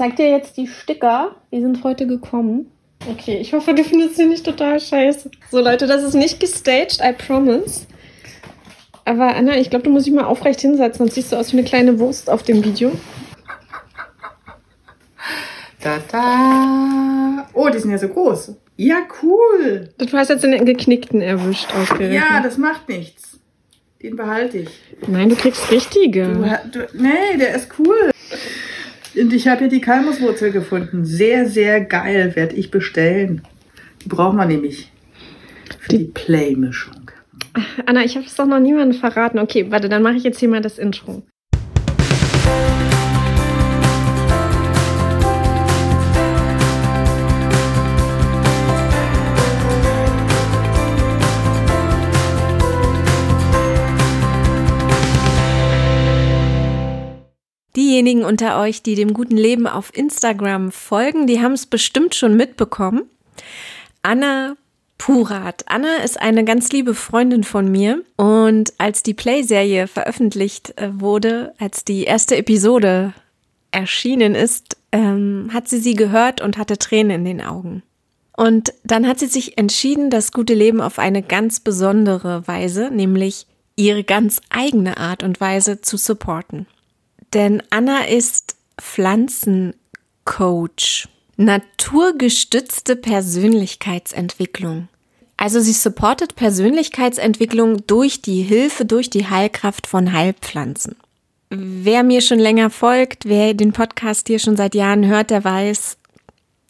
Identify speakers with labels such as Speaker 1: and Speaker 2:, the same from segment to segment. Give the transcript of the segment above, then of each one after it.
Speaker 1: zeig dir jetzt die Sticker. Die sind heute gekommen. Okay, ich hoffe, du findest sie nicht total scheiße. So, Leute, das ist nicht gestaged, I promise. Aber Anna, ich glaube, du musst dich mal aufrecht hinsetzen, sonst siehst du aus wie eine kleine Wurst auf dem Video.
Speaker 2: Da, da. Oh, die sind ja so groß. Ja, cool.
Speaker 1: Du hast jetzt den geknickten erwischt, ausgerechnet.
Speaker 2: Ja, das macht nichts. Den behalte ich.
Speaker 1: Nein, du kriegst richtige.
Speaker 2: Du, du, nee, der ist cool. Und ich habe hier die Kalmuswurzel gefunden. Sehr, sehr geil, werde ich bestellen. Die brauchen wir nämlich für die, die Play-Mischung.
Speaker 1: Anna, ich habe es doch noch niemandem verraten. Okay, warte, dann mache ich jetzt hier mal das Intro.
Speaker 3: Diejenigen unter euch, die dem guten Leben auf Instagram folgen, die haben es bestimmt schon mitbekommen. Anna Purat. Anna ist eine ganz liebe Freundin von mir und als die Play-Serie veröffentlicht äh, wurde, als die erste Episode erschienen ist, ähm, hat sie sie gehört und hatte Tränen in den Augen. Und dann hat sie sich entschieden, das gute Leben auf eine ganz besondere Weise, nämlich ihre ganz eigene Art und Weise zu supporten. Denn Anna ist Pflanzencoach. Naturgestützte Persönlichkeitsentwicklung. Also sie supportet Persönlichkeitsentwicklung durch die Hilfe, durch die Heilkraft von Heilpflanzen. Wer mir schon länger folgt, wer den Podcast hier schon seit Jahren hört, der weiß,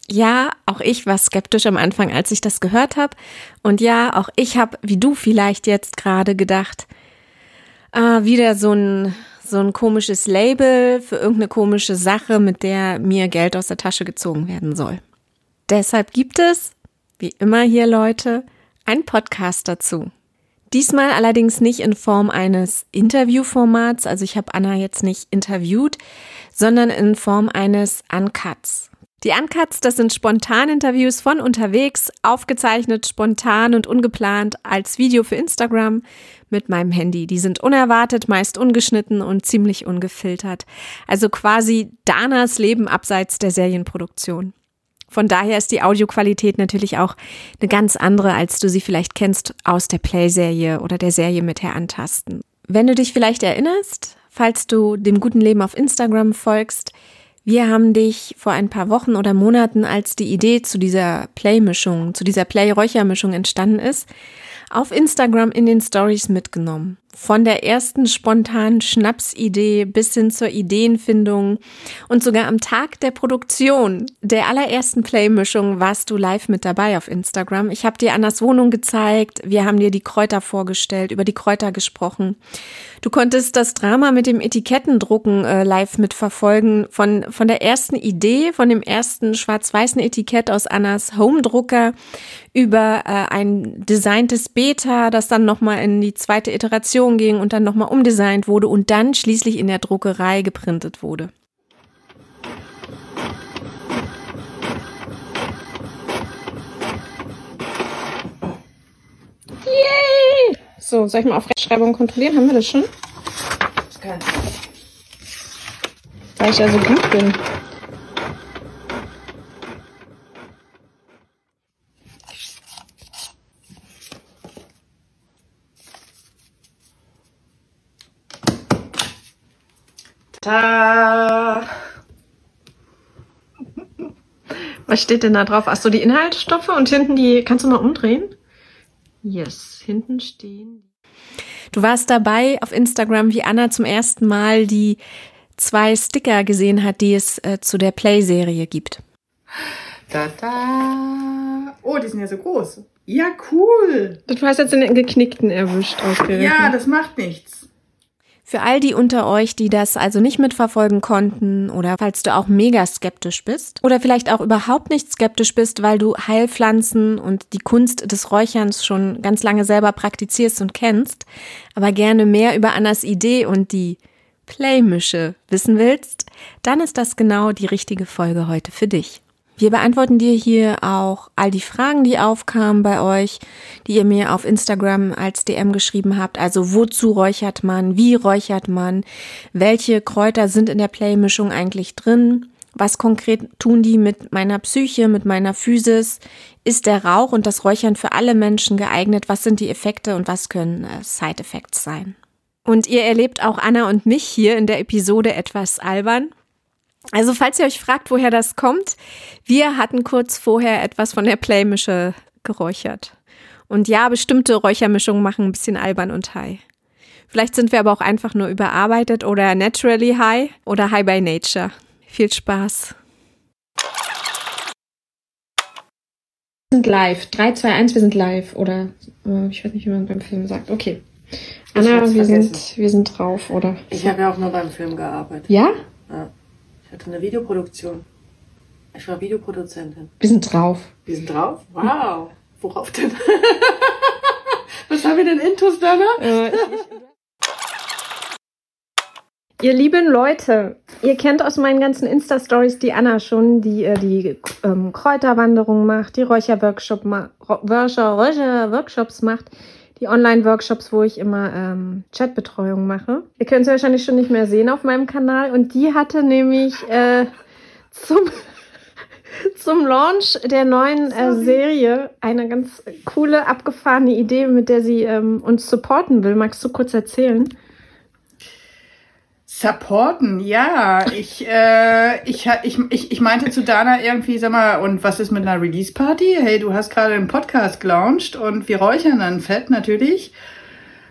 Speaker 3: ja, auch ich war skeptisch am Anfang, als ich das gehört habe. Und ja, auch ich habe, wie du vielleicht jetzt gerade gedacht, äh, wieder so ein so ein komisches Label für irgendeine komische Sache, mit der mir Geld aus der Tasche gezogen werden soll. Deshalb gibt es, wie immer hier Leute, einen Podcast dazu. Diesmal allerdings nicht in Form eines Interviewformats, also ich habe Anna jetzt nicht interviewt, sondern in Form eines Uncuts. Die Uncuts, das sind Spontaninterviews von unterwegs, aufgezeichnet, spontan und ungeplant als Video für Instagram mit meinem Handy. Die sind unerwartet, meist ungeschnitten und ziemlich ungefiltert. Also quasi Danas Leben abseits der Serienproduktion. Von daher ist die Audioqualität natürlich auch eine ganz andere, als du sie vielleicht kennst aus der Play-Serie oder der Serie mit Herantasten. Wenn du dich vielleicht erinnerst, falls du dem guten Leben auf Instagram folgst, wir haben dich vor ein paar Wochen oder Monaten, als die Idee zu dieser Play-Mischung, zu dieser Play-Räuchermischung entstanden ist, auf Instagram in den Stories mitgenommen. Von der ersten spontanen Schnapsidee bis hin zur Ideenfindung und sogar am Tag der Produktion der allerersten Play-Mischung warst du live mit dabei auf Instagram. Ich habe dir Annas Wohnung gezeigt, wir haben dir die Kräuter vorgestellt, über die Kräuter gesprochen. Du konntest das Drama mit dem Etikettendrucken äh, live mitverfolgen, von, von der ersten Idee, von dem ersten schwarz-weißen Etikett aus Annas Home-Drucker über äh, ein designtes Beta, das dann nochmal in die zweite Iteration ging und dann nochmal umdesignt wurde und dann schließlich in der Druckerei geprintet wurde.
Speaker 1: Yay! So, soll ich mal auf Rechtschreibung kontrollieren? Haben wir das schon? Weil ich ja so gut bin.
Speaker 2: Ta.
Speaker 1: Was steht denn da drauf? Achso, die Inhaltsstoffe und hinten die. Kannst du mal umdrehen? Yes, hinten stehen.
Speaker 3: Du warst dabei auf Instagram, wie Anna zum ersten Mal die zwei Sticker gesehen hat, die es äh, zu der Play-Serie gibt.
Speaker 2: Da, da. Oh, die sind ja so groß. Ja, cool.
Speaker 1: Du hast jetzt den geknickten erwischt, ausgerechnet.
Speaker 2: Ja, das macht nichts.
Speaker 3: Für all die unter euch, die das also nicht mitverfolgen konnten oder falls du auch mega skeptisch bist oder vielleicht auch überhaupt nicht skeptisch bist, weil du Heilpflanzen und die Kunst des Räucherns schon ganz lange selber praktizierst und kennst, aber gerne mehr über Annas Idee und die Playmische wissen willst, dann ist das genau die richtige Folge heute für dich. Wir beantworten dir hier auch all die Fragen, die aufkamen bei euch, die ihr mir auf Instagram als DM geschrieben habt. Also wozu räuchert man? Wie räuchert man? Welche Kräuter sind in der Play-Mischung eigentlich drin?
Speaker 4: Was konkret tun die mit meiner Psyche, mit meiner Physis? Ist der Rauch und das Räuchern für alle Menschen geeignet? Was sind die Effekte und was können äh, Side-Effects sein? Und ihr erlebt auch Anna und mich hier in der Episode etwas albern. Also falls ihr euch fragt, woher das kommt, wir hatten kurz vorher etwas von der Playmische geräuchert. Und ja, bestimmte Räuchermischungen machen ein bisschen albern und high. Vielleicht sind wir aber auch einfach nur überarbeitet oder naturally high oder high by nature. Viel Spaß.
Speaker 3: Wir sind live. 3, 2, 1, wir sind live. Oder äh, ich weiß nicht, wie man beim Film sagt. Okay. Anna, wir sind, wir sind drauf, oder?
Speaker 2: Ich habe ja auch nur beim Film gearbeitet.
Speaker 3: Ja?
Speaker 2: Ja. Ich hatte eine Videoproduktion. Ich war Videoproduzentin.
Speaker 3: Wir sind drauf.
Speaker 2: Wir sind drauf? Wow. Worauf denn? Was haben wir denn intus, Dana?
Speaker 3: Äh, Ihr lieben Leute, ihr kennt aus meinen ganzen Insta-Stories die Anna schon, die äh, die ähm, Kräuterwanderung macht, die Räucherworkshop ma Räucher, Räucher Workshops macht, die Online-Workshops, wo ich immer ähm, Chatbetreuung mache. Ihr könnt sie wahrscheinlich schon nicht mehr sehen auf meinem Kanal. Und die hatte nämlich äh, zum, zum Launch der neuen äh, Serie eine ganz coole, abgefahrene Idee, mit der sie ähm, uns supporten will. Magst du kurz erzählen?
Speaker 2: Supporten, ja. Ich, äh, ich, ich, ich, ich meinte zu Dana irgendwie, sag mal, und was ist mit einer Release-Party? Hey, du hast gerade einen Podcast gelauncht und wir räuchern dann fett natürlich.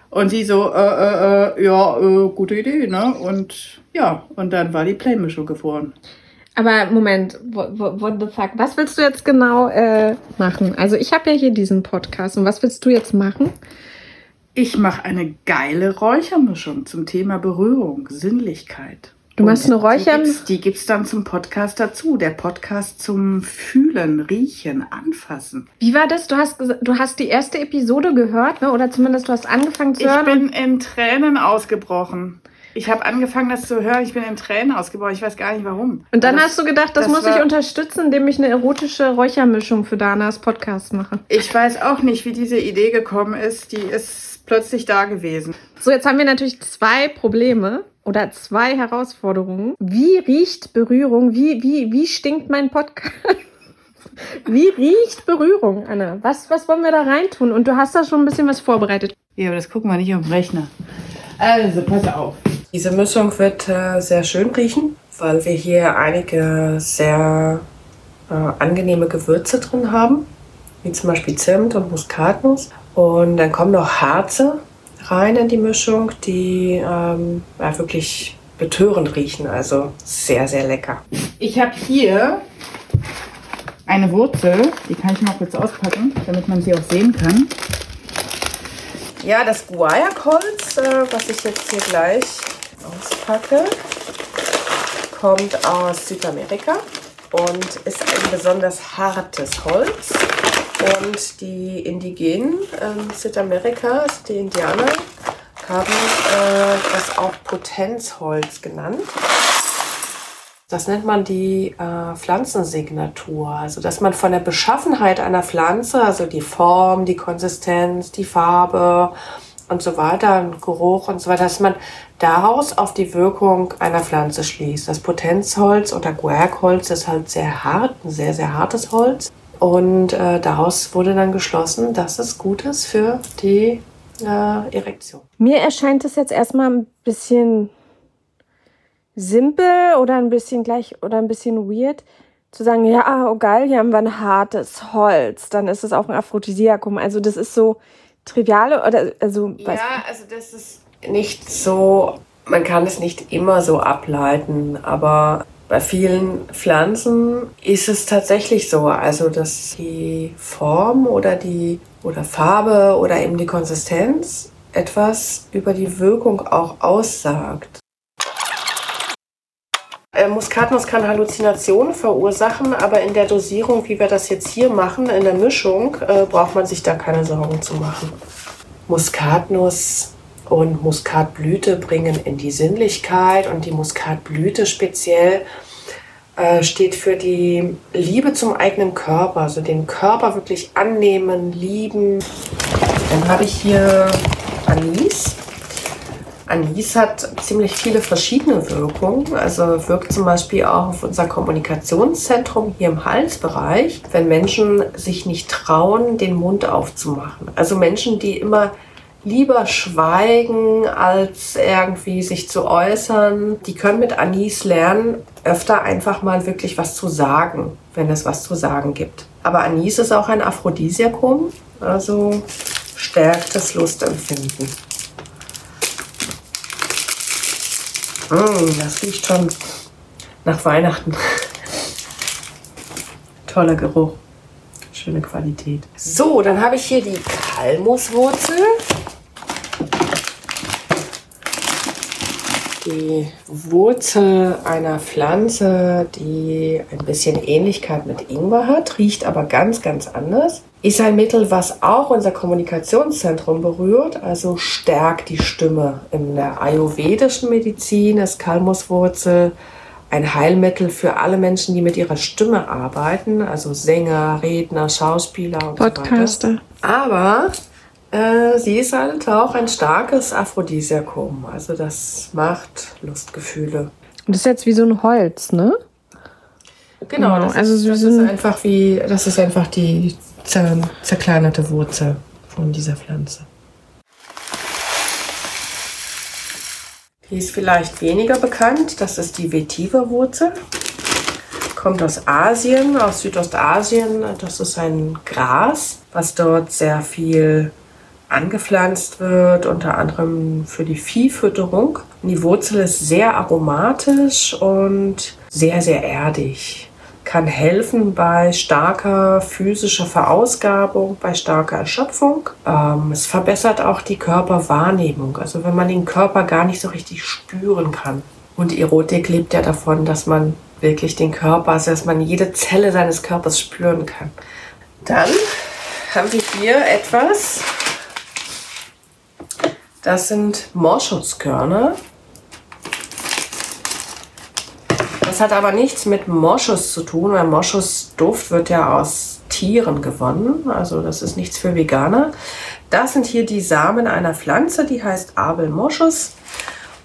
Speaker 2: Und sie so, äh, äh, äh, ja, äh, gute Idee, ne? Und ja, und dann war die Playmischung geworden.
Speaker 3: Aber Moment, what the fuck? Was willst du jetzt genau äh, machen? Also ich habe ja hier diesen Podcast und was willst du jetzt machen?
Speaker 2: Ich mache eine geile Räuchermischung zum Thema Berührung, Sinnlichkeit.
Speaker 3: Du machst eine Räucher...
Speaker 2: Die gibt's, dann zum Podcast dazu. Der Podcast zum Fühlen, Riechen, Anfassen.
Speaker 3: Wie war das? Du hast, du hast die erste Episode gehört, ne? oder zumindest du hast angefangen zu hören.
Speaker 2: Ich bin in Tränen ausgebrochen. Ich habe angefangen, das zu hören. Ich bin in Tränen ausgebrochen. Ich weiß gar nicht warum.
Speaker 3: Und dann das, hast du gedacht, das, das muss ich unterstützen, indem ich eine erotische Räuchermischung für Danas Podcast mache.
Speaker 2: Ich weiß auch nicht, wie diese Idee gekommen ist. Die ist plötzlich da gewesen.
Speaker 3: So, jetzt haben wir natürlich zwei Probleme oder zwei Herausforderungen. Wie riecht Berührung? Wie, wie, wie stinkt mein Podcast? Wie riecht Berührung, Anna? Was, was wollen wir da reintun? Und du hast da schon ein bisschen was vorbereitet.
Speaker 2: Ja, aber das gucken wir nicht auf dem Rechner. Also, pass auf.
Speaker 5: Diese Mischung wird äh, sehr schön riechen, weil wir hier einige sehr äh, angenehme Gewürze drin haben, wie zum Beispiel Zimt und Muskatnuss. Und dann kommen noch Harze rein in die Mischung, die ähm, ja, wirklich betörend riechen. Also sehr, sehr lecker.
Speaker 2: Ich habe hier eine Wurzel, die kann ich mal kurz auspacken, damit man sie auch sehen kann. Ja, das Guayakholz, äh, was ich jetzt hier gleich auspacke, kommt aus Südamerika und ist ein besonders hartes Holz. Und die Indigenen in Südamerika, also die Indianer, haben äh, das auch Potenzholz genannt. Das nennt man die äh, Pflanzensignatur. Also, dass man von der Beschaffenheit einer Pflanze, also die Form, die Konsistenz, die Farbe und so weiter, Geruch und so weiter, dass man daraus auf die Wirkung einer Pflanze schließt. Das Potenzholz oder Guerkholz ist halt sehr hart, ein sehr, sehr hartes Holz. Und äh, daraus wurde dann geschlossen, dass es gut ist für die äh, Erektion.
Speaker 3: Mir erscheint es jetzt erstmal ein bisschen simpel oder ein bisschen gleich oder ein bisschen weird zu sagen, ja, oh geil, hier haben wir ein hartes Holz, dann ist es auch ein Aphrodisiakum. Also das ist so triviale oder also
Speaker 5: ja, also das ist nicht so, man kann es nicht immer so ableiten, aber bei vielen Pflanzen ist es tatsächlich so, also dass die Form oder die oder Farbe oder eben die Konsistenz etwas über die Wirkung auch aussagt. Äh, Muskatnuss kann Halluzinationen verursachen, aber in der Dosierung, wie wir das jetzt hier machen, in der Mischung, äh, braucht man sich da keine Sorgen zu machen. Muskatnuss und Muskatblüte bringen in die Sinnlichkeit und die Muskatblüte speziell äh, steht für die Liebe zum eigenen Körper, also den Körper wirklich annehmen, lieben. Dann habe ich hier Anis. Anis hat ziemlich viele verschiedene Wirkungen. Also wirkt zum Beispiel auch auf unser Kommunikationszentrum hier im Halsbereich, wenn Menschen sich nicht trauen, den Mund aufzumachen. Also Menschen, die immer lieber schweigen, als irgendwie sich zu äußern. Die können mit Anis lernen, öfter einfach mal wirklich was zu sagen, wenn es was zu sagen gibt. Aber Anis ist auch ein Aphrodisiakum, also stärkt das Lustempfinden. Mmh, das riecht schon nach Weihnachten. Toller Geruch. Schöne Qualität. So, dann habe ich hier die Kalmuswurzel. Die Wurzel einer Pflanze, die ein bisschen Ähnlichkeit mit Ingwer hat, riecht aber ganz, ganz anders. Ist ein Mittel, was auch unser Kommunikationszentrum berührt, also stärkt die Stimme. In der ayurvedischen Medizin ist Kalmuswurzel ein Heilmittel für alle Menschen, die mit ihrer Stimme arbeiten, also Sänger, Redner, Schauspieler und
Speaker 1: Podcaster.
Speaker 5: so weiter. Aber äh, sie ist halt auch ein starkes Aphrodisiakum, also das macht Lustgefühle.
Speaker 1: Und das ist jetzt wie so ein Holz, ne?
Speaker 5: Genau,
Speaker 1: Genau,
Speaker 5: das,
Speaker 1: also
Speaker 5: ist, das ist einfach wie, das ist einfach die zer, zerkleinerte Wurzel von dieser Pflanze. Die ist vielleicht weniger bekannt, das ist die Vetiver-Wurzel. Kommt aus Asien, aus Südostasien. Das ist ein Gras, was dort sehr viel angepflanzt wird, unter anderem für die Viehfütterung. Die Wurzel ist sehr aromatisch und sehr, sehr erdig. Kann helfen bei starker physischer Verausgabung, bei starker Erschöpfung. Ähm, es verbessert auch die Körperwahrnehmung, also wenn man den Körper gar nicht so richtig spüren kann. Und Erotik lebt ja davon, dass man wirklich den Körper, also dass man jede Zelle seines Körpers spüren kann. Dann haben wir hier etwas, das sind Moschuskörner. Das hat aber nichts mit Moschus zu tun, weil Moschusduft wird ja aus Tieren gewonnen. Also das ist nichts für Veganer. Das sind hier die Samen einer Pflanze, die heißt Abel Moschus.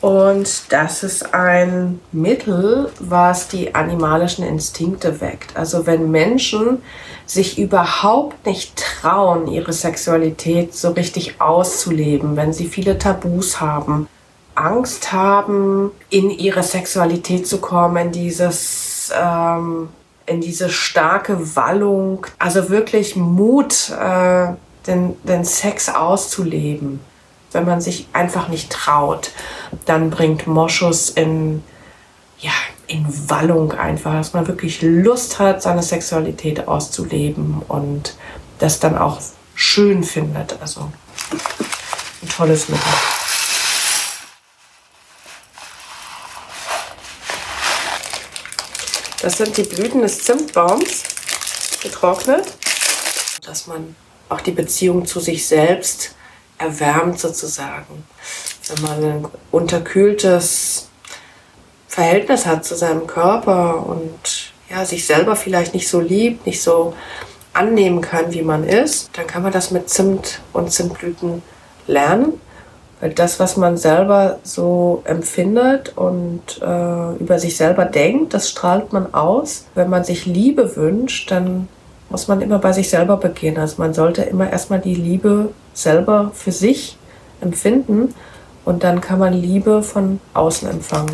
Speaker 5: Und das ist ein Mittel, was die animalischen Instinkte weckt. Also wenn Menschen sich überhaupt nicht trauen, ihre Sexualität so richtig auszuleben, wenn sie viele Tabus haben, Angst haben, in ihre Sexualität zu kommen, in dieses, ähm, in diese starke Wallung, also wirklich Mut, äh, den, den Sex auszuleben. Wenn man sich einfach nicht traut, dann bringt Moschus in, ja, in Wallung einfach, dass man wirklich Lust hat, seine Sexualität auszuleben und das dann auch schön findet. Also ein tolles Mittel. Das sind die Blüten des Zimtbaums, getrocknet, dass man auch die Beziehung zu sich selbst erwärmt sozusagen. Wenn man ein unterkühltes Verhältnis hat zu seinem Körper und ja, sich selber vielleicht nicht so liebt, nicht so annehmen kann, wie man ist, dann kann man das mit Zimt und Zimtblüten lernen. Weil das, was man selber so empfindet und äh, über sich selber denkt, das strahlt man aus. Wenn man sich Liebe wünscht, dann muss man immer bei sich selber beginnen. Also man sollte immer erstmal die Liebe selber für sich empfinden und dann kann man Liebe von außen empfangen.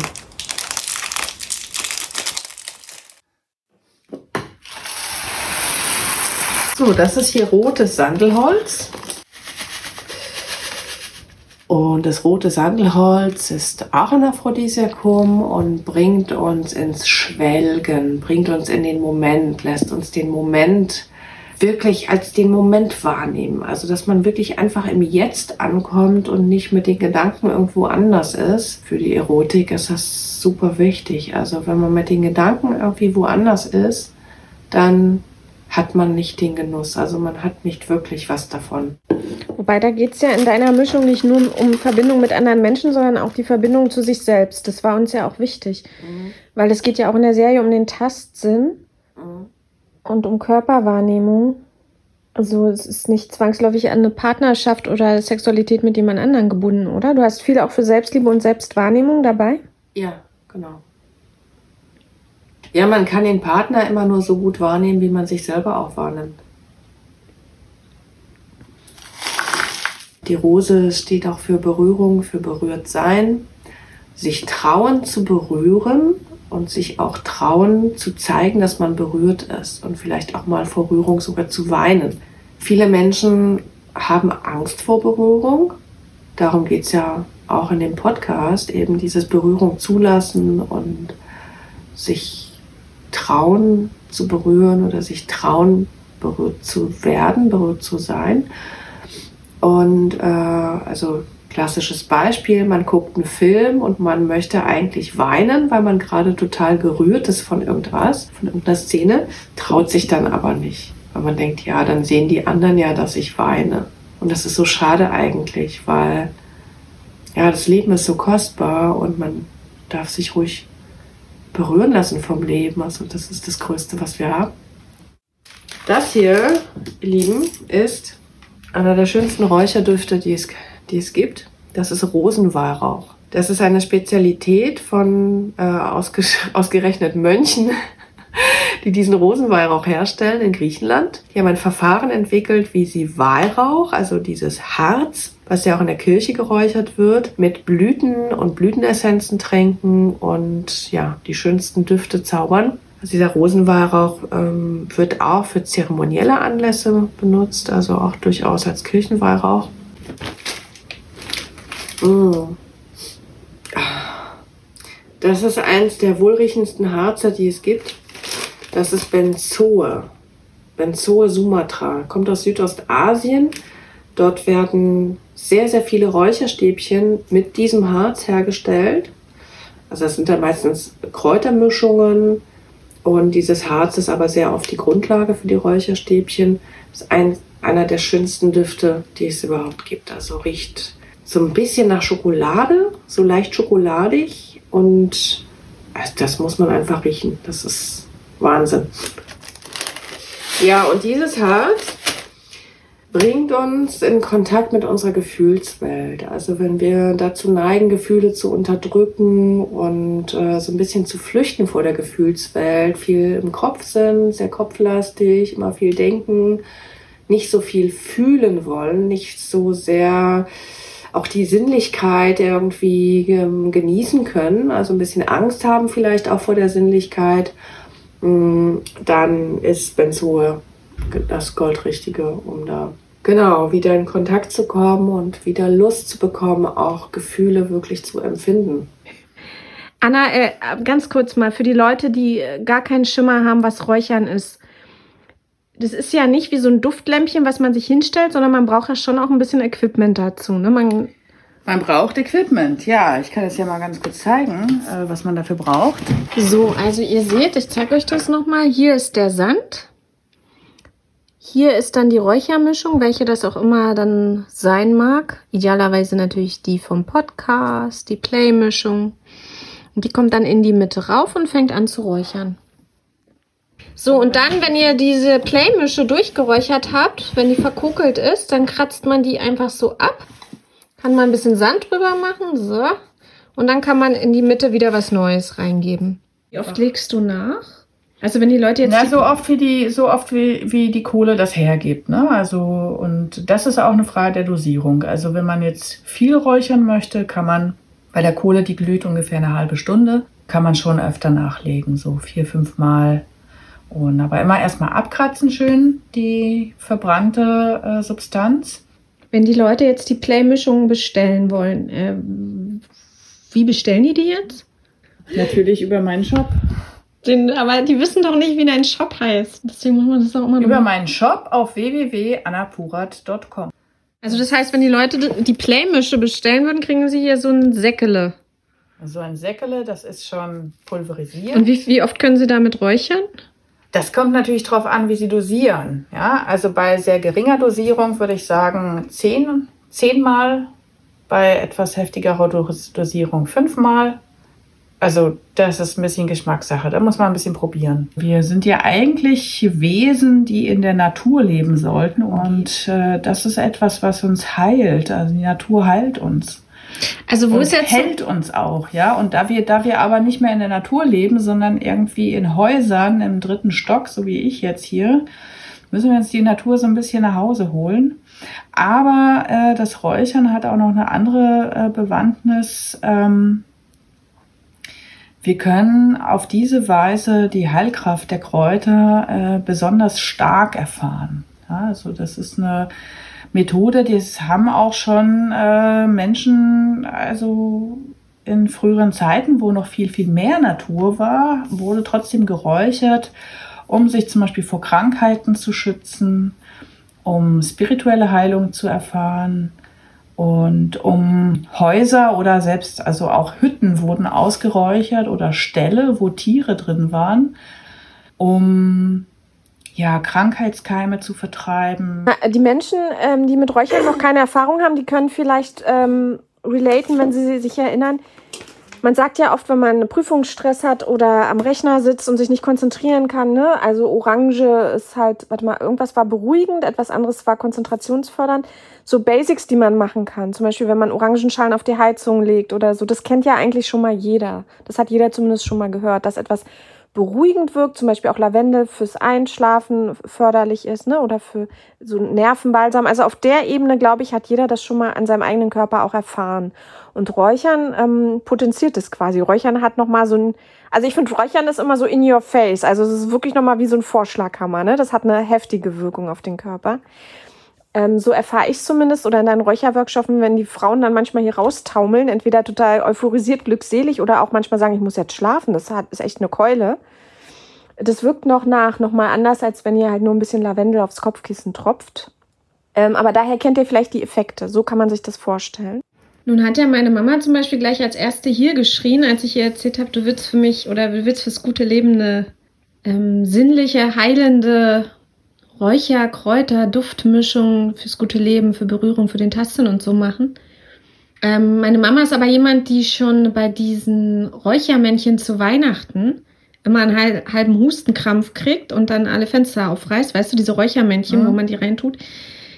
Speaker 5: So, das ist hier rotes Sandelholz. Und das rote Sandelholz ist auch ein Aphrodisiakum und bringt uns ins Schwelgen, bringt uns in den Moment, lässt uns den Moment wirklich als den Moment wahrnehmen. Also, dass man wirklich einfach im Jetzt ankommt und nicht mit den Gedanken irgendwo anders ist. Für die Erotik ist das super wichtig. Also, wenn man mit den Gedanken irgendwie woanders ist, dann hat man nicht den Genuss. Also, man hat nicht wirklich was davon.
Speaker 1: Wobei da geht es ja in deiner Mischung nicht nur um Verbindung mit anderen Menschen, sondern auch die Verbindung zu sich selbst. Das war uns ja auch wichtig. Weil es geht ja auch in der Serie um den Tastsinn und um Körperwahrnehmung.
Speaker 3: Also es ist nicht zwangsläufig an eine Partnerschaft oder Sexualität mit jemand anderem gebunden, oder? Du hast viel auch für Selbstliebe und Selbstwahrnehmung dabei?
Speaker 5: Ja, genau. Ja, man kann den Partner immer nur so gut wahrnehmen, wie man sich selber auch wahrnimmt. Die Rose steht auch für Berührung, für berührt sein, sich trauen zu berühren und sich auch trauen zu zeigen, dass man berührt ist und vielleicht auch mal vor Rührung sogar zu weinen. Viele Menschen haben Angst vor Berührung. Darum geht's ja auch in dem Podcast, eben dieses Berührung zulassen und sich trauen zu berühren oder sich trauen, berührt zu werden, berührt zu sein. Und äh, also klassisches Beispiel, man guckt einen Film und man möchte eigentlich weinen, weil man gerade total gerührt ist von irgendwas, von irgendeiner Szene, traut sich dann aber nicht. Weil man denkt, ja, dann sehen die anderen ja, dass ich weine. Und das ist so schade eigentlich, weil ja, das Leben ist so kostbar und man darf sich ruhig berühren lassen vom Leben. Also das ist das Größte, was wir haben. Das hier, ihr Lieben, ist einer der schönsten Räucherdüfte, die es, die es gibt. Das ist Rosenweihrauch. Das ist eine Spezialität von äh, ausge ausgerechnet Mönchen, die diesen Rosenweihrauch herstellen in Griechenland. Die haben ein Verfahren entwickelt, wie sie Weihrauch, also dieses Harz, was ja auch in der Kirche geräuchert wird, mit Blüten und Blütenessenzen tränken und ja, die schönsten Düfte zaubern. Also dieser Rosenweihrauch ähm, wird auch für zeremonielle Anlässe benutzt, also auch durchaus als Kirchenweihrauch. Mm. Das ist eins der wohlriechendsten Harzer, die es gibt. Das ist Benzoe. Benzoe Sumatra. Kommt aus Südostasien. Dort werden sehr, sehr viele Räucherstäbchen mit diesem Harz hergestellt. Also das sind dann meistens Kräutermischungen und dieses Harz ist aber sehr oft die Grundlage für die Räucherstäbchen. Das ist ein, einer der schönsten Düfte, die es überhaupt gibt. Also riecht so ein bisschen nach Schokolade, so leicht schokoladig und das muss man einfach riechen. Das ist Wahnsinn. Ja, und dieses Harz bringt uns in Kontakt mit unserer Gefühlswelt. Also wenn wir dazu neigen, Gefühle zu unterdrücken und äh, so ein bisschen zu flüchten vor der Gefühlswelt, viel im Kopf sind, sehr kopflastig, immer viel denken, nicht so viel fühlen wollen, nicht so sehr auch die Sinnlichkeit irgendwie ähm, genießen können, also ein bisschen Angst haben vielleicht auch vor der Sinnlichkeit, mm, dann ist Benzoe das Goldrichtige, um da genau wieder in Kontakt zu kommen und wieder Lust zu bekommen, auch Gefühle wirklich zu empfinden.
Speaker 3: Anna, äh, ganz kurz mal für die Leute, die äh, gar keinen Schimmer haben, was Räuchern ist. Das ist ja nicht wie so ein Duftlämpchen, was man sich hinstellt, sondern man braucht ja schon auch ein bisschen Equipment dazu. Ne? Man,
Speaker 2: man braucht Equipment, ja. Ich kann das ja mal ganz kurz zeigen, äh, was man dafür braucht.
Speaker 3: So, also ihr seht, ich zeige euch das nochmal. Hier ist der Sand. Hier ist dann die Räuchermischung, welche das auch immer dann sein mag. Idealerweise natürlich die vom Podcast, die Play-Mischung. Und die kommt dann in die Mitte rauf und fängt an zu räuchern. So, und dann, wenn ihr diese Play-Mische durchgeräuchert habt, wenn die verkokelt ist, dann kratzt man die einfach so ab. Kann man ein bisschen Sand drüber machen, so. Und dann kann man in die Mitte wieder was Neues reingeben. Wie oft legst du nach? Also wenn die Leute jetzt.
Speaker 2: Ja, so oft wie die, so oft wie, wie die Kohle das hergibt, ne? Also, und das ist auch eine Frage der Dosierung. Also wenn man jetzt viel räuchern möchte, kann man, bei der Kohle, die glüht ungefähr eine halbe Stunde, kann man schon öfter nachlegen, so vier, fünf Mal. Und aber immer erstmal abkratzen schön, die verbrannte äh, Substanz.
Speaker 3: Wenn die Leute jetzt die Play-Mischung bestellen wollen, äh, wie bestellen die die jetzt?
Speaker 2: Natürlich über meinen Shop.
Speaker 3: Den, aber die wissen doch nicht, wie dein Shop heißt. Deswegen muss man das auch immer
Speaker 2: Über machen. meinen Shop auf www.annapurat.com.
Speaker 3: Also das heißt, wenn die Leute die Playmische bestellen würden, kriegen sie hier so ein Säckele.
Speaker 2: So ein Säckele, das ist schon pulverisiert.
Speaker 3: Und wie, wie oft können sie damit räuchern?
Speaker 2: Das kommt natürlich darauf an, wie sie dosieren. Ja, also bei sehr geringer Dosierung würde ich sagen zehn, zehnmal, bei etwas heftigerer Dosierung fünfmal also das ist ein bisschen Geschmackssache. Da muss man ein bisschen probieren. Wir sind ja eigentlich Wesen, die in der Natur leben sollten. Und äh, das ist etwas, was uns heilt. Also die Natur heilt uns.
Speaker 3: Also wo
Speaker 2: und
Speaker 3: ist jetzt
Speaker 2: hält uns auch, ja. Und da wir, da wir aber nicht mehr in der Natur leben, sondern irgendwie in Häusern im dritten Stock, so wie ich jetzt hier, müssen wir uns die Natur so ein bisschen nach Hause holen. Aber äh, das Räuchern hat auch noch eine andere äh, Bewandtnis. Ähm, wir können auf diese Weise die Heilkraft der Kräuter äh, besonders stark erfahren. Ja, also das ist eine Methode, die haben auch schon äh, Menschen, also in früheren Zeiten, wo noch viel, viel mehr Natur war, wurde trotzdem geräuchert, um sich zum Beispiel vor Krankheiten zu schützen, um spirituelle Heilung zu erfahren und um Häuser oder selbst, also auch Hütten wurden ausgeräuchert oder Ställe, wo Tiere drin waren, um ja, Krankheitskeime zu vertreiben.
Speaker 3: Die Menschen, ähm, die mit Räuchern noch keine Erfahrung haben, die können vielleicht ähm, relaten, wenn sie sich erinnern. Man sagt ja oft, wenn man Prüfungsstress hat oder am Rechner sitzt und sich nicht konzentrieren kann, ne? Also Orange ist halt, warte mal, irgendwas war beruhigend, etwas anderes war konzentrationsfördernd. So Basics, die man machen kann. Zum Beispiel, wenn man Orangenschalen auf die Heizung legt oder so. Das kennt ja eigentlich schon mal jeder. Das hat jeder zumindest schon mal gehört, dass etwas beruhigend wirkt, zum Beispiel auch Lavendel fürs Einschlafen förderlich ist, ne? Oder für so Nervenbalsam. Also auf der Ebene, glaube ich, hat jeder das schon mal an seinem eigenen Körper auch erfahren. Und Räuchern ähm, potenziert es quasi. Räuchern hat nochmal so ein, also ich finde, Räuchern ist immer so in your face. Also es ist wirklich nochmal wie so ein Vorschlaghammer, ne? Das hat eine heftige Wirkung auf den Körper. Ähm, so erfahre ich zumindest oder in deinen Räucherworkshoppen, wenn die Frauen dann manchmal hier raustaumeln, entweder total euphorisiert, glückselig oder auch manchmal sagen, ich muss jetzt schlafen, das hat, ist echt eine Keule. Das wirkt noch nach, nochmal anders, als wenn ihr halt nur ein bisschen Lavendel aufs Kopfkissen tropft. Ähm, aber daher kennt ihr vielleicht die Effekte. So kann man sich das vorstellen. Nun hat ja meine Mama zum Beispiel gleich als erste hier geschrien, als ich ihr erzählt habe, du willst für mich oder du willst fürs gute Leben eine ähm, sinnliche, heilende Räucher, Kräuter, Duftmischung fürs gute Leben, für Berührung, für den Tasten und so machen. Ähm, meine Mama ist aber jemand, die schon bei diesen Räuchermännchen zu Weihnachten immer einen halben Hustenkrampf kriegt und dann alle Fenster aufreißt. Weißt du, diese Räuchermännchen, mhm. wo man die reintut.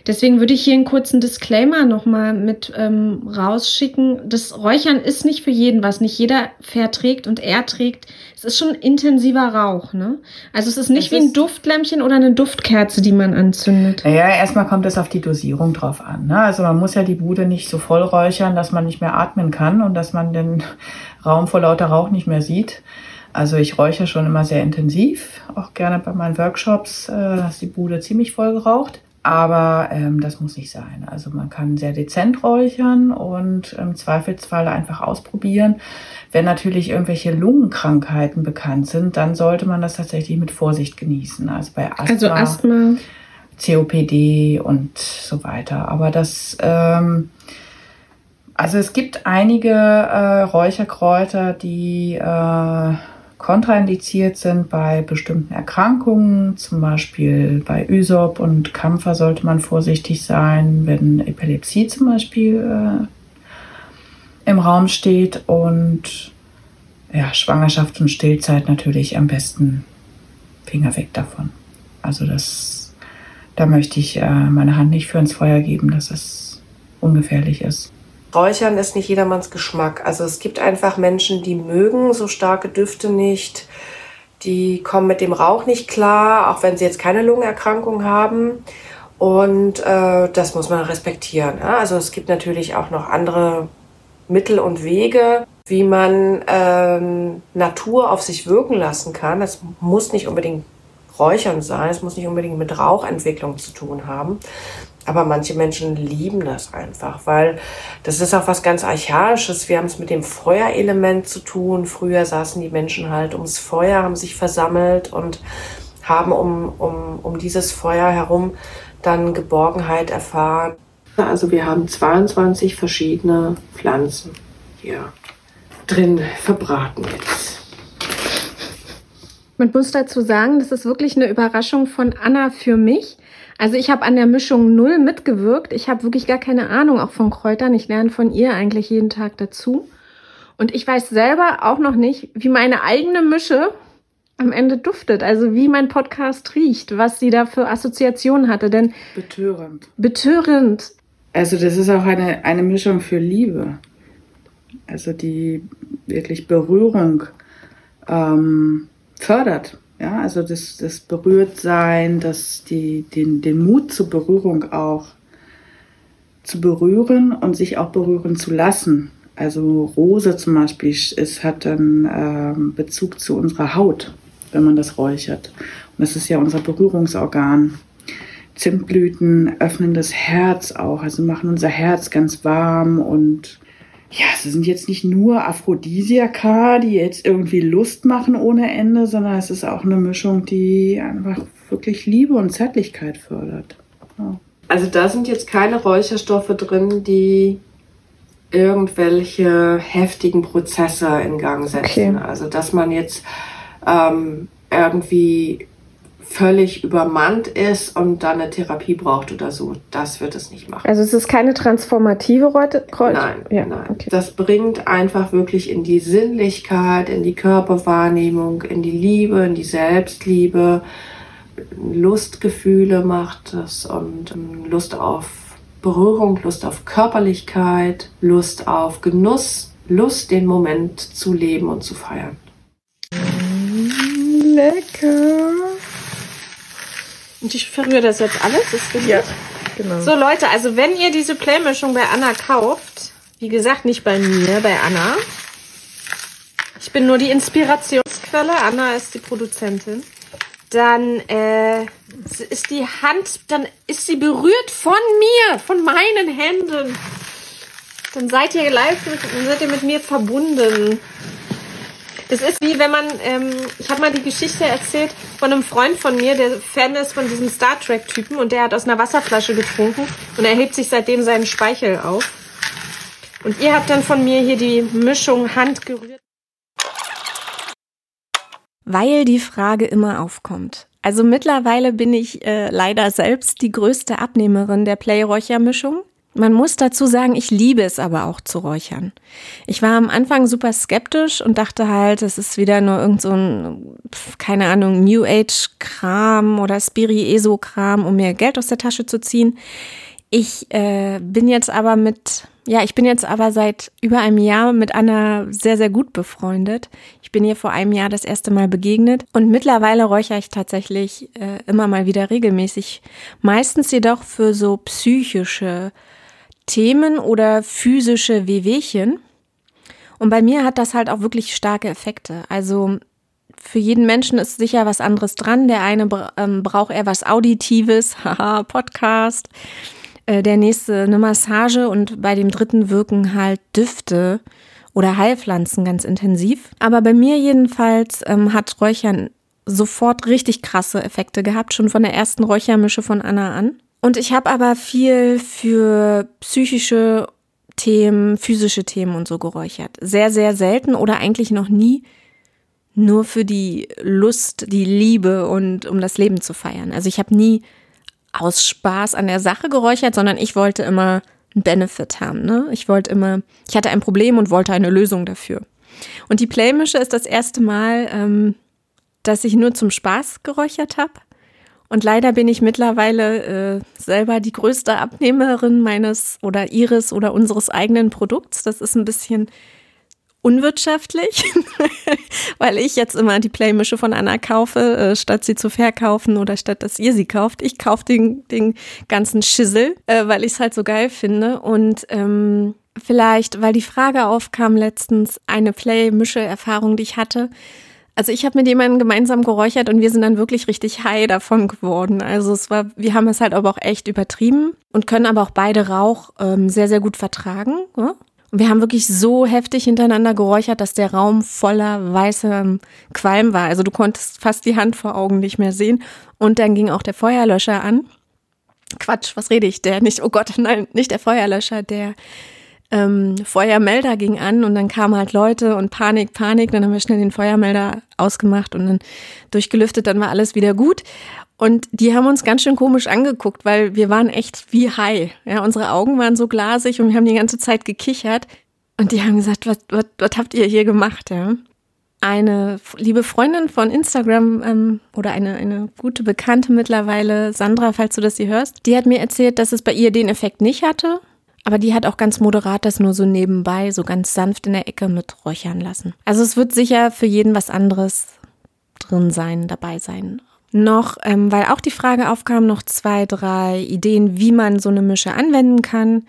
Speaker 3: Deswegen würde ich hier einen kurzen Disclaimer nochmal mit ähm, rausschicken. Das Räuchern ist nicht für jeden was. Nicht jeder verträgt und er trägt. Es ist schon intensiver Rauch, ne? Also es ist nicht es wie ein Duftlämpchen oder eine Duftkerze, die man anzündet.
Speaker 2: Naja, erstmal kommt es auf die Dosierung drauf an. Ne? Also man muss ja die Bude nicht so voll räuchern, dass man nicht mehr atmen kann und dass man den Raum vor lauter Rauch nicht mehr sieht. Also ich räuchere schon immer sehr intensiv, auch gerne bei meinen Workshops äh, ist die Bude ziemlich voll geraucht. Aber ähm, das muss nicht sein. Also man kann sehr dezent räuchern und im Zweifelsfall einfach ausprobieren. Wenn natürlich irgendwelche Lungenkrankheiten bekannt sind, dann sollte man das tatsächlich mit Vorsicht genießen. Also bei Asthma, also Asthma. COPD und so weiter. Aber das, ähm, also es gibt einige äh, Räucherkräuter, die äh, kontraindiziert sind bei bestimmten Erkrankungen, zum Beispiel bei Ysop und Kampfer sollte man vorsichtig sein, wenn Epilepsie zum Beispiel äh, im Raum steht und ja, Schwangerschaft und Stillzeit natürlich am besten Finger weg davon. Also das, da möchte ich äh, meine Hand nicht für ins Feuer geben, dass es ungefährlich ist.
Speaker 5: Räuchern ist nicht jedermanns Geschmack. Also es gibt einfach Menschen, die mögen so starke Düfte nicht. Die kommen mit dem Rauch nicht klar, auch wenn sie jetzt keine Lungenerkrankung haben. Und äh, das muss man respektieren. Ja? Also es gibt natürlich auch noch andere Mittel und Wege, wie man ähm, Natur auf sich wirken lassen kann. Es muss nicht unbedingt Räuchern sein, es muss nicht unbedingt mit Rauchentwicklung zu tun haben. Aber manche Menschen lieben das einfach, weil das ist auch was ganz Archaisches. Wir haben es mit dem Feuerelement zu tun. Früher saßen die Menschen halt ums Feuer, haben sich versammelt und haben um, um, um dieses Feuer herum dann Geborgenheit erfahren. Also wir haben 22 verschiedene Pflanzen hier drin verbraten jetzt.
Speaker 3: Man muss dazu sagen, das ist wirklich eine Überraschung von Anna für mich also ich habe an der Mischung null mitgewirkt. Ich habe wirklich gar keine Ahnung auch von Kräutern. Ich lerne von ihr eigentlich jeden Tag dazu.
Speaker 1: Und ich weiß selber auch noch nicht, wie meine eigene Mische am Ende duftet, also wie mein Podcast riecht, was sie da für Assoziationen hatte, denn
Speaker 2: Betörend.
Speaker 1: betörend.
Speaker 2: Also das ist auch eine, eine Mischung für Liebe. Also die wirklich Berührung ähm, fördert. Ja, also das, das Berührtsein, das die, den, den Mut zur Berührung auch zu berühren und sich auch berühren zu lassen. Also Rose zum Beispiel, es hat dann ähm, Bezug zu unserer Haut, wenn man das räuchert. Und das ist ja unser Berührungsorgan. Zimtblüten öffnen das Herz auch, also machen unser Herz ganz warm und ja, es sind jetzt nicht nur Aphrodisiaka, die jetzt irgendwie Lust machen ohne Ende, sondern es ist auch eine Mischung, die einfach wirklich Liebe und Zärtlichkeit fördert. Ja.
Speaker 5: Also da sind jetzt keine Räucherstoffe drin, die irgendwelche heftigen Prozesse in Gang setzen.
Speaker 1: Okay.
Speaker 5: Also dass man jetzt ähm, irgendwie völlig übermannt ist und dann eine Therapie braucht oder so. Das wird es nicht machen.
Speaker 1: Also es ist keine transformative. Räute-
Speaker 5: Nein,
Speaker 1: ja,
Speaker 5: nein.
Speaker 1: Okay.
Speaker 5: Das bringt einfach wirklich in die Sinnlichkeit, in die Körperwahrnehmung, in die Liebe, in die Selbstliebe. Lustgefühle macht es und ähm, Lust auf Berührung, Lust auf Körperlichkeit, Lust auf Genuss, Lust, den Moment zu leben und zu feiern.
Speaker 1: Lecker. Und ich verrühre das jetzt alles, ist?
Speaker 2: Ja, genau.
Speaker 1: So Leute, also wenn ihr diese Playmischung bei Anna kauft, wie gesagt, nicht bei mir, bei Anna. Ich bin nur die Inspirationsquelle, Anna ist die Produzentin. Dann äh, ist die Hand, dann ist sie berührt von mir, von meinen Händen. Dann seid ihr live, mit, dann seid ihr mit mir verbunden. Das ist wie wenn man, ähm, ich habe mal die Geschichte erzählt von einem Freund von mir, der Fan ist von diesem Star Trek Typen und der hat aus einer Wasserflasche getrunken und er hebt sich seitdem seinen Speichel auf. Und ihr habt dann von mir hier die Mischung Hand gerührt.
Speaker 3: Weil die Frage immer aufkommt. Also mittlerweile bin ich äh, leider selbst die größte Abnehmerin der Play-Räuchermischung. Man muss dazu sagen, ich liebe es aber auch zu räuchern. Ich war am Anfang super skeptisch und dachte halt, es ist wieder nur irgend so ein, keine Ahnung, New Age-Kram oder Spiri-Eso-Kram, um mir Geld aus der Tasche zu ziehen. Ich äh, bin jetzt aber mit, ja, ich bin jetzt aber seit über einem Jahr mit Anna sehr, sehr gut befreundet. Ich bin ihr vor einem Jahr das erste Mal begegnet und mittlerweile räuchere ich tatsächlich äh, immer mal wieder regelmäßig. Meistens jedoch für so psychische Themen oder physische Wehwehchen. Und bei mir hat das halt auch wirklich starke Effekte. Also für jeden Menschen ist sicher was anderes dran. Der eine ähm, braucht eher was Auditives, haha, Podcast. Äh, der nächste eine Massage und bei dem dritten wirken halt Düfte oder Heilpflanzen ganz intensiv. Aber bei mir jedenfalls ähm, hat Räuchern sofort richtig krasse Effekte gehabt, schon von der ersten Räuchermische von Anna an. Und ich habe aber viel für psychische Themen, physische Themen und so geräuchert. Sehr, sehr selten oder eigentlich noch nie nur für die Lust, die Liebe und um das Leben zu feiern. Also ich habe nie aus Spaß an der Sache geräuchert, sondern ich wollte immer einen Benefit haben. Ne? Ich wollte immer, ich hatte ein Problem und wollte eine Lösung dafür. Und die Playmische ist das erste Mal, ähm, dass ich nur zum Spaß geräuchert habe. Und leider bin ich mittlerweile äh, selber die größte Abnehmerin meines oder ihres oder unseres eigenen Produkts. Das ist ein bisschen unwirtschaftlich, weil ich jetzt immer die Playmische von Anna kaufe, äh, statt sie zu verkaufen oder statt dass ihr sie kauft. Ich kaufe den, den ganzen Schissel, äh, weil ich es halt so geil finde. Und ähm, vielleicht, weil die Frage aufkam letztens, eine Play-Mische-Erfahrung, die ich hatte. Also ich habe mit jemandem gemeinsam geräuchert und wir sind dann wirklich richtig high davon geworden. Also es war, wir haben es halt aber auch echt übertrieben und können aber auch beide Rauch ähm, sehr, sehr gut vertragen. Ja? Und wir haben wirklich so heftig hintereinander geräuchert, dass der Raum voller weißem Qualm war. Also du konntest fast die Hand vor Augen nicht mehr sehen. Und dann ging auch der Feuerlöscher an. Quatsch, was rede ich? Der nicht, oh Gott, nein, nicht der Feuerlöscher, der ähm, Feuermelder ging an und dann kamen halt Leute und Panik, Panik. Dann haben wir schnell den Feuermelder ausgemacht und dann durchgelüftet, dann war alles wieder gut. Und die haben uns ganz schön komisch angeguckt, weil wir waren echt wie high. Ja, unsere Augen waren so glasig und wir haben die ganze Zeit gekichert. Und die haben gesagt, was, was, was habt ihr hier gemacht, ja? Eine liebe Freundin von Instagram ähm, oder eine, eine gute Bekannte mittlerweile, Sandra, falls du das hier hörst, die hat mir erzählt, dass es bei ihr den Effekt nicht hatte. Aber die hat auch ganz moderat das nur so nebenbei, so ganz sanft in der Ecke mit räuchern lassen. Also es wird sicher für jeden was anderes drin sein, dabei sein. Noch, ähm, weil auch die Frage aufkam, noch zwei, drei Ideen, wie man so eine Mische anwenden kann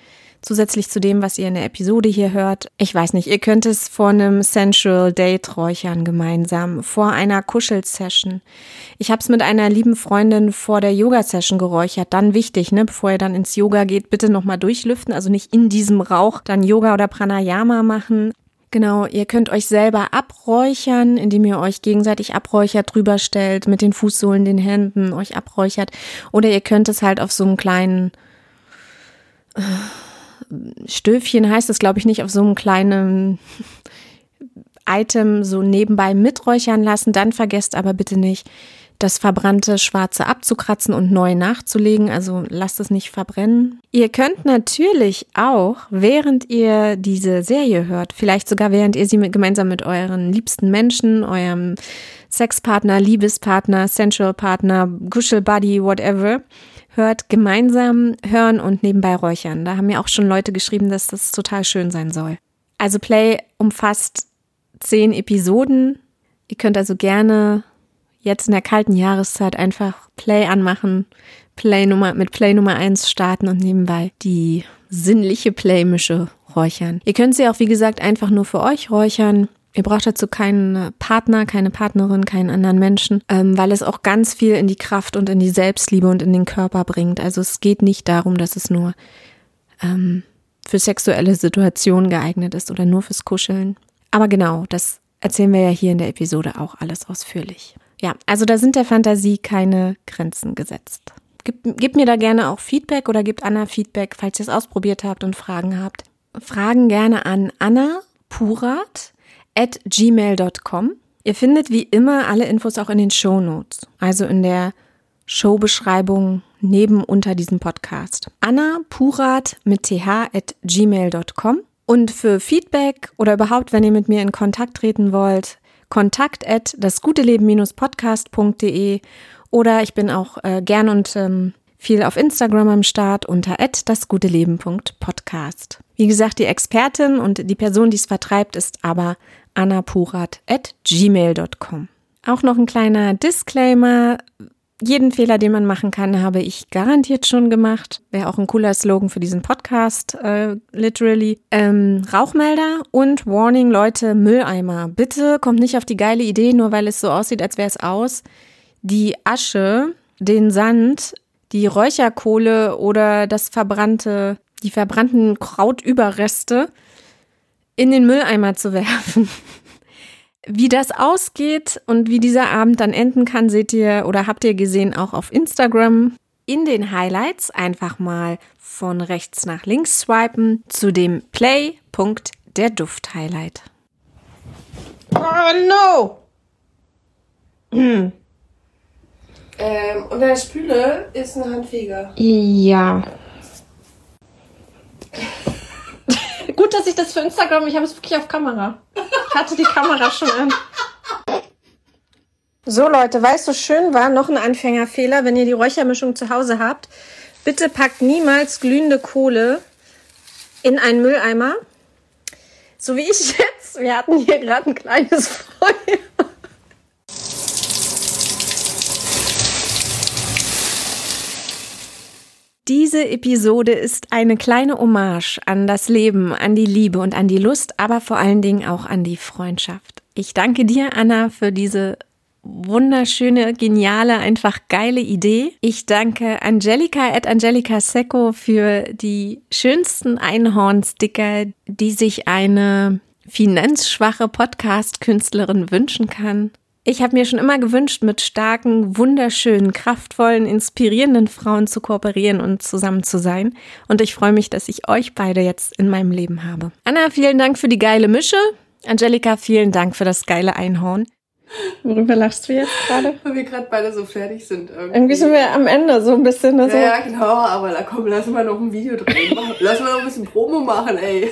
Speaker 3: zusätzlich zu dem, was ihr in der Episode hier hört. Ich weiß nicht, ihr könnt es vor einem Sensual Date räuchern gemeinsam, vor einer Kuschelsession. Ich habe es mit einer lieben Freundin vor der Yoga-Session geräuchert. Dann wichtig, ne, bevor ihr dann ins Yoga geht, bitte nochmal durchlüften, also nicht in diesem Rauch dann Yoga oder Pranayama machen. Genau, ihr könnt euch selber abräuchern, indem ihr euch gegenseitig abräuchert, drüber stellt, mit den Fußsohlen, den Händen euch abräuchert. Oder ihr könnt es halt auf so einem kleinen Stöfchen heißt es, glaube ich, nicht auf so einem kleinen Item so nebenbei miträuchern lassen. Dann vergesst aber bitte nicht, das verbrannte Schwarze abzukratzen und neu nachzulegen. Also lasst es nicht verbrennen. Ihr könnt natürlich auch, während ihr diese Serie hört, vielleicht sogar während ihr sie mit, gemeinsam mit euren liebsten Menschen, eurem Sexpartner, Liebespartner, Sensual Partner, Kuschelbuddy, whatever, hört, gemeinsam hören und nebenbei räuchern. Da haben mir auch schon Leute geschrieben, dass das total schön sein soll. Also Play umfasst zehn Episoden. Ihr könnt also gerne jetzt in der kalten Jahreszeit einfach Play anmachen, Play Nummer, mit Play Nummer eins starten und nebenbei die sinnliche Playmische räuchern. Ihr könnt sie auch, wie gesagt, einfach nur für euch räuchern. Ihr braucht dazu keinen Partner, keine Partnerin, keinen anderen Menschen, ähm, weil es auch ganz viel in die Kraft und in die Selbstliebe und in den Körper bringt. Also es geht nicht darum, dass es nur ähm, für sexuelle Situationen geeignet ist oder nur fürs Kuscheln. Aber genau, das erzählen wir ja hier in der Episode auch alles ausführlich. Ja, also da sind der Fantasie keine Grenzen gesetzt. Gib, gib mir da gerne auch Feedback oder gebt Anna Feedback, falls ihr es ausprobiert habt und Fragen habt. Fragen gerne an Anna Purat at gmail.com. Ihr findet wie immer alle Infos auch in den Show Notes, also in der Showbeschreibung neben unter diesem Podcast. Anna Purat mit th at gmail.com. Und für Feedback oder überhaupt, wenn ihr mit mir in Kontakt treten wollt, kontakt at dasguteleben-podcast.de oder ich bin auch äh, gern und ähm, viel auf Instagram am Start unter dasguteleben.podcast. Wie gesagt, die Expertin und die Person, die es vertreibt, ist aber annapurat.gmail.com. Auch noch ein kleiner Disclaimer. Jeden Fehler, den man machen kann, habe ich garantiert schon gemacht. Wäre auch ein cooler Slogan für diesen Podcast, äh, literally. Ähm, Rauchmelder und Warning, Leute, Mülleimer. Bitte kommt nicht auf die geile Idee, nur weil es so aussieht, als wäre es aus, die Asche, den Sand, die Räucherkohle oder das verbrannte, die verbrannten Krautüberreste in den Mülleimer zu werfen. Wie das ausgeht und wie dieser Abend dann enden kann, seht ihr oder habt ihr gesehen auch auf Instagram. In den Highlights einfach mal von rechts nach links swipen zu dem Play-Punkt der Duft-Highlight.
Speaker 5: Oh no! Hm. Ähm, und der Spüle ist ein Handfeger.
Speaker 1: Ja. Gut, dass ich das für Instagram, ich habe es wirklich auf Kamera. Ich hatte die Kamera schon an. So Leute, es so schön war, noch ein Anfängerfehler, wenn ihr die Räuchermischung zu Hause habt. Bitte packt niemals glühende Kohle in einen Mülleimer. So wie ich jetzt. Wir hatten hier gerade ein kleines Feuer.
Speaker 3: Diese Episode ist eine kleine Hommage an das Leben, an die Liebe und an die Lust, aber vor allen Dingen auch an die Freundschaft. Ich danke dir, Anna, für diese wunderschöne, geniale, einfach geile Idee. Ich danke Angelika at Angelika Secco für die schönsten Einhornsticker, die sich eine finanzschwache Podcast-Künstlerin wünschen kann. Ich habe mir schon immer gewünscht, mit starken, wunderschönen, kraftvollen, inspirierenden Frauen zu kooperieren und zusammen zu sein. Und ich freue mich, dass ich euch beide jetzt in meinem Leben habe. Anna, vielen Dank für die geile Mische. Angelika, vielen Dank für das geile Einhorn.
Speaker 1: Worüber lachst du jetzt gerade?
Speaker 5: Weil wir gerade beide so fertig sind. Irgendwie.
Speaker 1: irgendwie sind wir am Ende so ein bisschen.
Speaker 5: Also ja, ja, genau, aber da komm, lass mal noch ein Video drehen. lass mal noch ein bisschen Promo machen, ey.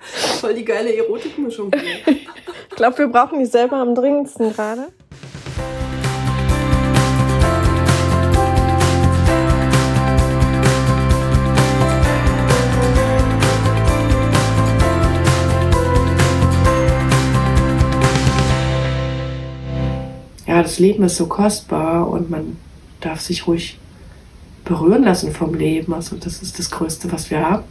Speaker 5: Voll die geile Erotikmischung.
Speaker 3: Ich glaube, wir brauchen die selber am dringendsten gerade.
Speaker 5: Ja, das Leben ist so kostbar und man darf sich ruhig berühren lassen vom Leben. Also das ist das Größte, was wir haben.